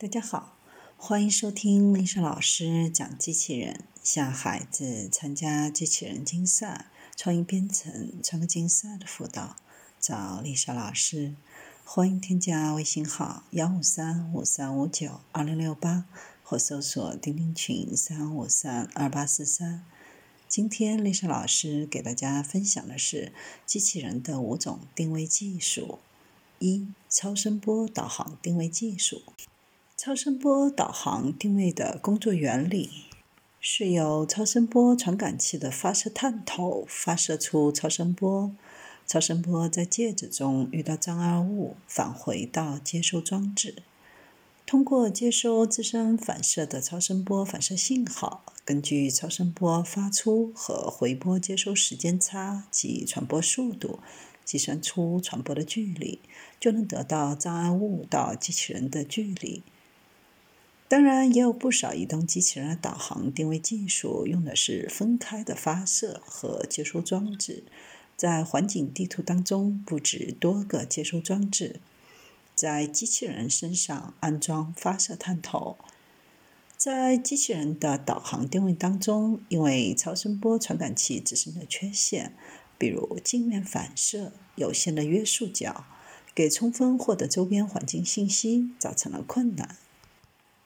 大家好，欢迎收听丽莎老师讲机器人，向孩子参加机器人竞赛、创意编程、创客竞赛的辅导，找丽莎老师。欢迎添加微信号幺五三五三五九二零六八，或搜索钉钉群三五三二八四三。今天丽莎老师给大家分享的是机器人的五种定位技术。一、超声波导航定位技术。超声波导航定位的工作原理是由超声波传感器的发射探头发射出超声波，超声波在介质中遇到障碍物，返回到接收装置，通过接收自身反射的超声波反射信号，根据超声波发出和回波接收时间差及传播速度，计算出传播的距离，就能得到障碍物到机器人的距离。当然，也有不少移动机器人的导航定位技术用的是分开的发射和接收装置，在环境地图当中布置多个接收装置，在机器人身上安装发射探头。在机器人的导航定位当中，因为超声波传感器自身的缺陷，比如镜面反射、有限的约束角，给充分获得周边环境信息造成了困难。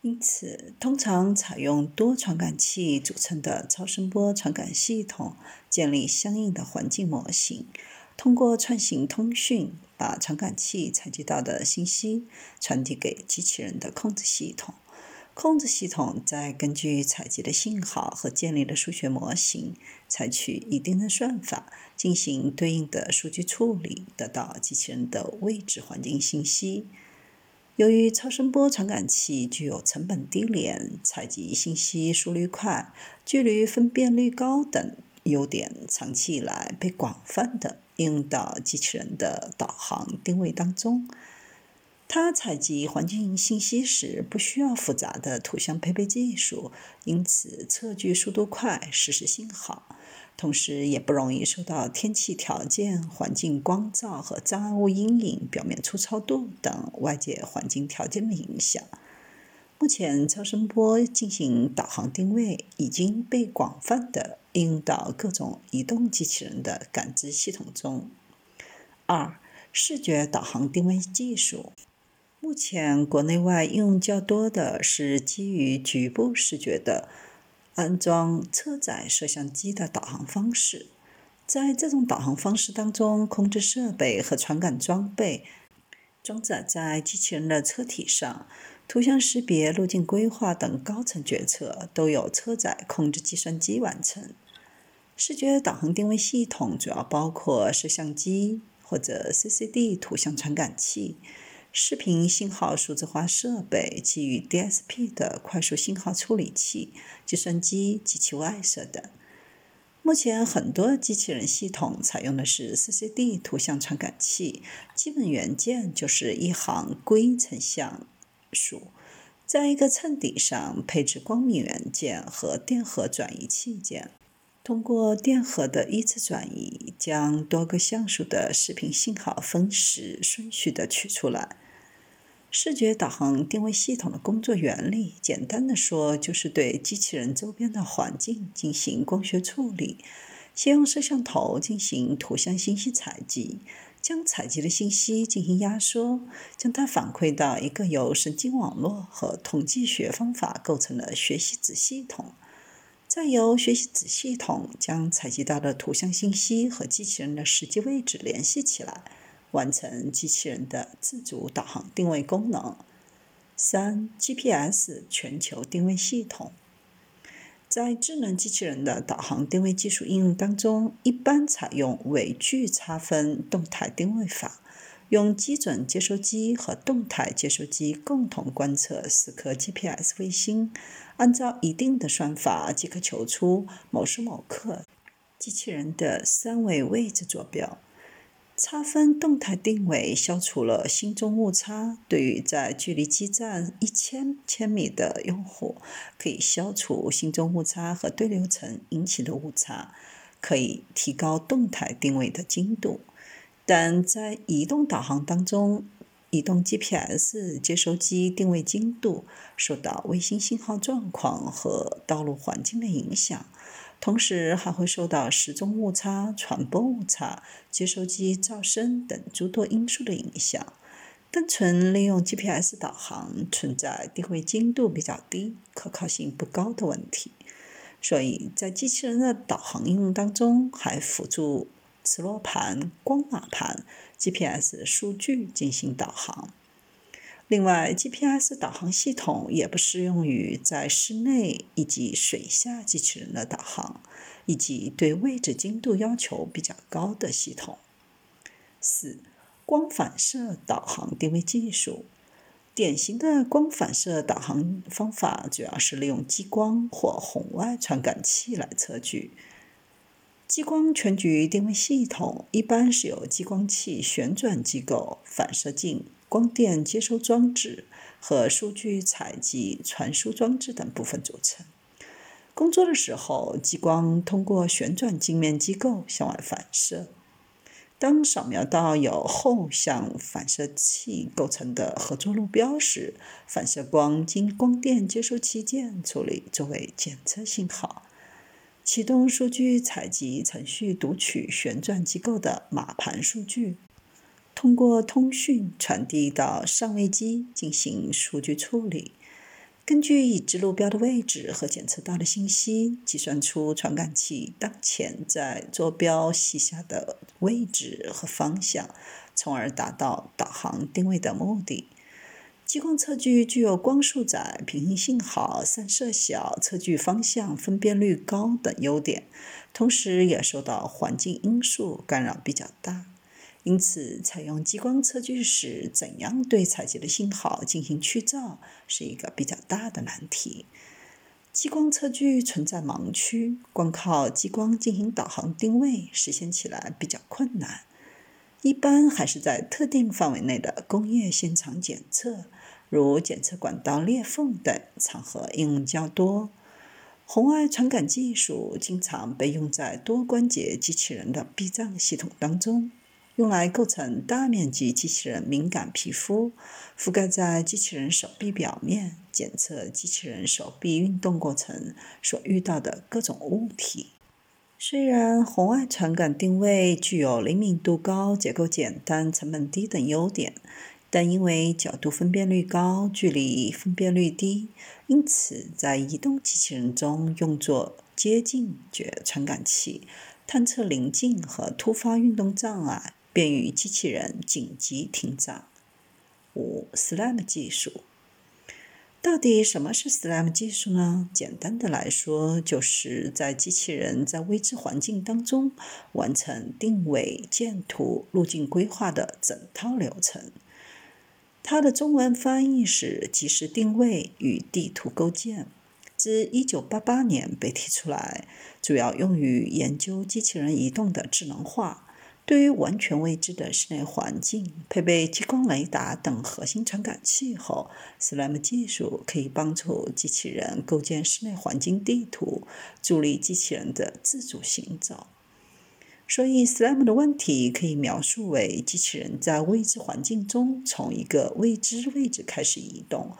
因此，通常采用多传感器组成的超声波传感系统，建立相应的环境模型，通过串行通讯，把传感器采集到的信息传递给机器人的控制系统。控制系统再根据采集的信号和建立的数学模型，采取一定的算法进行对应的数据处理，得到机器人的位置环境信息。由于超声波传感器具有成本低廉、采集信息速率快、距离分辨率高等优点，长期以来被广泛的应用到机器人的导航定位当中。它采集环境信息时不需要复杂的图像配备技术，因此测距速度快，实时信号。同时，也不容易受到天气条件、环境光照和障碍物阴影、表面粗糙度等外界环境条件的影响。目前，超声波进行导航定位已经被广泛的应用到各种移动机器人的感知系统中。二、视觉导航定位技术。目前，国内外应用较多的是基于局部视觉的。安装车载摄像机的导航方式，在这种导航方式当中，控制设备和传感装备装载在机器人的车体上，图像识别、路径规划等高层决策都由车载控制计算机完成。视觉导航定位系统主要包括摄像机或者 CCD 图像传感器。视频信号数字化设备基于 DSP 的快速信号处理器、计算机及其外设等。目前，很多机器人系统采用的是 CCD 图像传感器，基本元件就是一行硅成像素，在一个衬底上配置光敏元件和电荷转移器件，通过电荷的一次转移，将多个像素的视频信号分时顺序的取出来。视觉导航定位系统的工作原理，简单的说，就是对机器人周边的环境进行光学处理。先用摄像头进行图像信息采集，将采集的信息进行压缩，将它反馈到一个由神经网络和统计学方法构成的学习子系统，再由学习子系统将采集到的图像信息和机器人的实际位置联系起来。完成机器人的自主导航定位功能。三、GPS 全球定位系统，在智能机器人的导航定位技术应用当中，一般采用尾距差分动态定位法，用基准接收机和动态接收机共同观测四颗 GPS 卫星，按照一定的算法即可求出某时某刻机器人的三维位置坐标。差分动态定位消除了心中误差，对于在距离基站一千千米的用户，可以消除心中误差和对流层引起的误差，可以提高动态定位的精度。但在移动导航当中，移动 GPS 接收机定位精度受到卫星信号状况和道路环境的影响，同时还会受到时钟误差、传播误差、接收机噪声等诸多因素的影响。单纯利用 GPS 导航存在定位精度比较低、可靠性不高的问题，所以在机器人的导航应用当中，还辅助。磁罗盘、光码盘、GPS 数据进行导航。另外，GPS 导航系统也不适用于在室内以及水下机器人的导航，以及对位置精度要求比较高的系统。四、光反射导航定位技术。典型的光反射导航方法主要是利用激光或红外传感器来测距。激光全局定位系统一般是由激光器旋转机构、反射镜、光电接收装置和数据采集传输装置等部分组成。工作的时候，激光通过旋转镜面机构向外反射。当扫描到有后向反射器构成的合作路标时，反射光经光电接收器件处理作为检测信号。启动数据采集程序，读取旋转机构的码盘数据，通过通讯传递到上位机进行数据处理。根据已知路标的位置和检测到的信息，计算出传感器当前在坐标系下的位置和方向，从而达到导航定位的目的。激光测距具有光束窄、平行性好、散射小、测距方向分辨率高等优点，同时也受到环境因素干扰比较大。因此，采用激光测距时，怎样对采集的信号进行去噪，是一个比较大的难题。激光测距存在盲区，光靠激光进行导航定位，实现起来比较困难。一般还是在特定范围内的工业现场检测。如检测管道裂缝等场合应用较多。红外传感技术经常被用在多关节机器人的避障系统当中，用来构成大面积机器人敏感皮肤，覆盖在机器人手臂表面，检测机器人手臂运动过程所遇到的各种物体。虽然红外传感定位具有灵敏度高、结构简单、成本低等优点。但因为角度分辨率高、距离分辨率低，因此在移动机器人中用作接近觉传感器，探测临近和突发运动障碍，便于机器人紧急停障。五、SLAM 技术到底什么是 SLAM 技术呢？简单的来说，就是在机器人在未知环境当中完成定位、建图、路径规划的整套流程。它的中文翻译是即时定位与地图构建，自1988年被提出来，主要用于研究机器人移动的智能化。对于完全未知的室内环境，配备激光雷达等核心传感器后，SLAM 技术可以帮助机器人构建室内环境地图，助力机器人的自主行走。所以，SLAM 的问题可以描述为机器人在未知环境中从一个未知位置开始移动，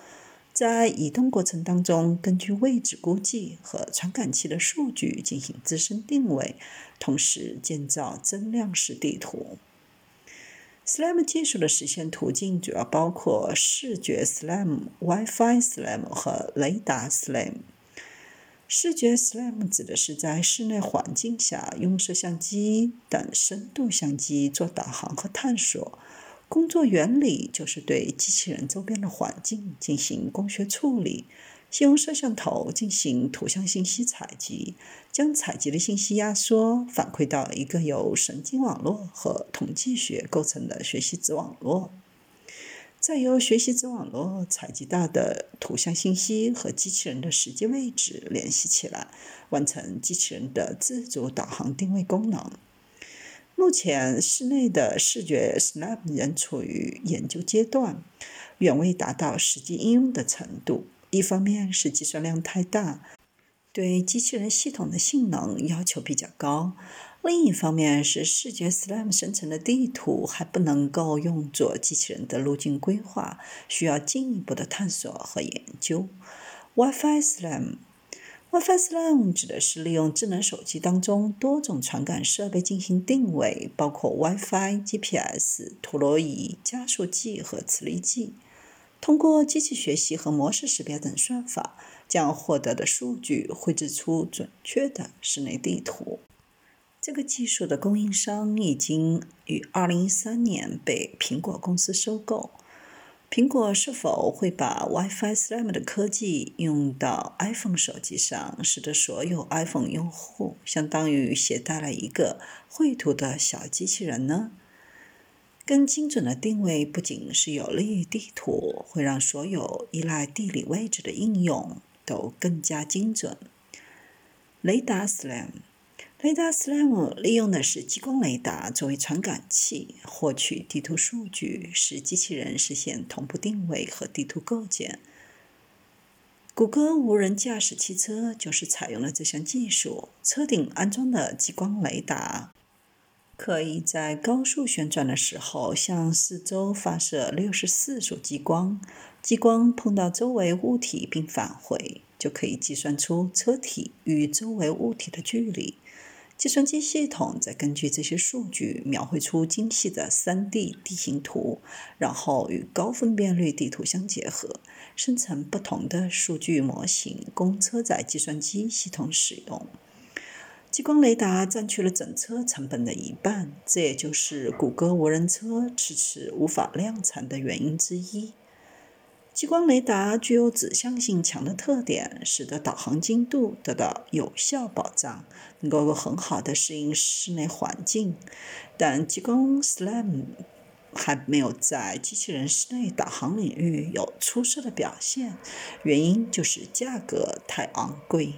在移动过程当中，根据位置估计和传感器的数据进行自身定位，同时建造增量式地图。SLAM 技术的实现途径主要包括视觉 SLAM、WiFi SLAM 和雷达 SLAM。视觉 SLAM 指的是在室内环境下用摄像机等深度相机做导航和探索。工作原理就是对机器人周边的环境进行光学处理，先用摄像头进行图像信息采集，将采集的信息压缩反馈到一个由神经网络和统计学构成的学习子网络。再由学习子网络采集到的图像信息和机器人的实际位置联系起来，完成机器人的自主导航定位功能。目前，室内的视觉 SLAM 仍处于研究阶段，远未达到实际应用的程度。一方面是计算量太大，对机器人系统的性能要求比较高；另一方面是视觉 SLAM 生成的地图还不能够用作机器人的路径规划，需要进一步的探索和研究。WiFi SLAM。WiFi SLAM 指的是利用智能手机当中多种传感设备进行定位，包括 WiFi、GPS、陀螺仪、加速器和磁力计。通过机器学习和模式识别等算法，将获得的数据绘制出准确的室内地图。这个技术的供应商已经于2013年被苹果公司收购。苹果是否会把 WiFi SLAM 的科技用到 iPhone 手机上，使得所有 iPhone 用户相当于携带了一个绘图的小机器人呢？更精准的定位不仅是有利于地图，会让所有依赖地理位置的应用都更加精准。雷达 SLAM。雷达 SLAM 利用的是激光雷达作为传感器，获取地图数据，使机器人实现同步定位和地图构建。谷歌无人驾驶汽车就是采用了这项技术。车顶安装的激光雷达可以在高速旋转的时候向四周发射六十四束激光，激光碰到周围物体并返回，就可以计算出车体与周围物体的距离。计算机系统再根据这些数据描绘出精细的 3D 地形图，然后与高分辨率地图相结合，生成不同的数据模型，供车载计算机系统使用。激光雷达占据了整车成本的一半，这也就是谷歌无人车迟迟无法量产的原因之一。激光雷达具有指向性强的特点，使得导航精度得到有效保障，能够很好的适应室内环境。但激光 SLAM 还没有在机器人室内导航领域有出色的表现，原因就是价格太昂贵。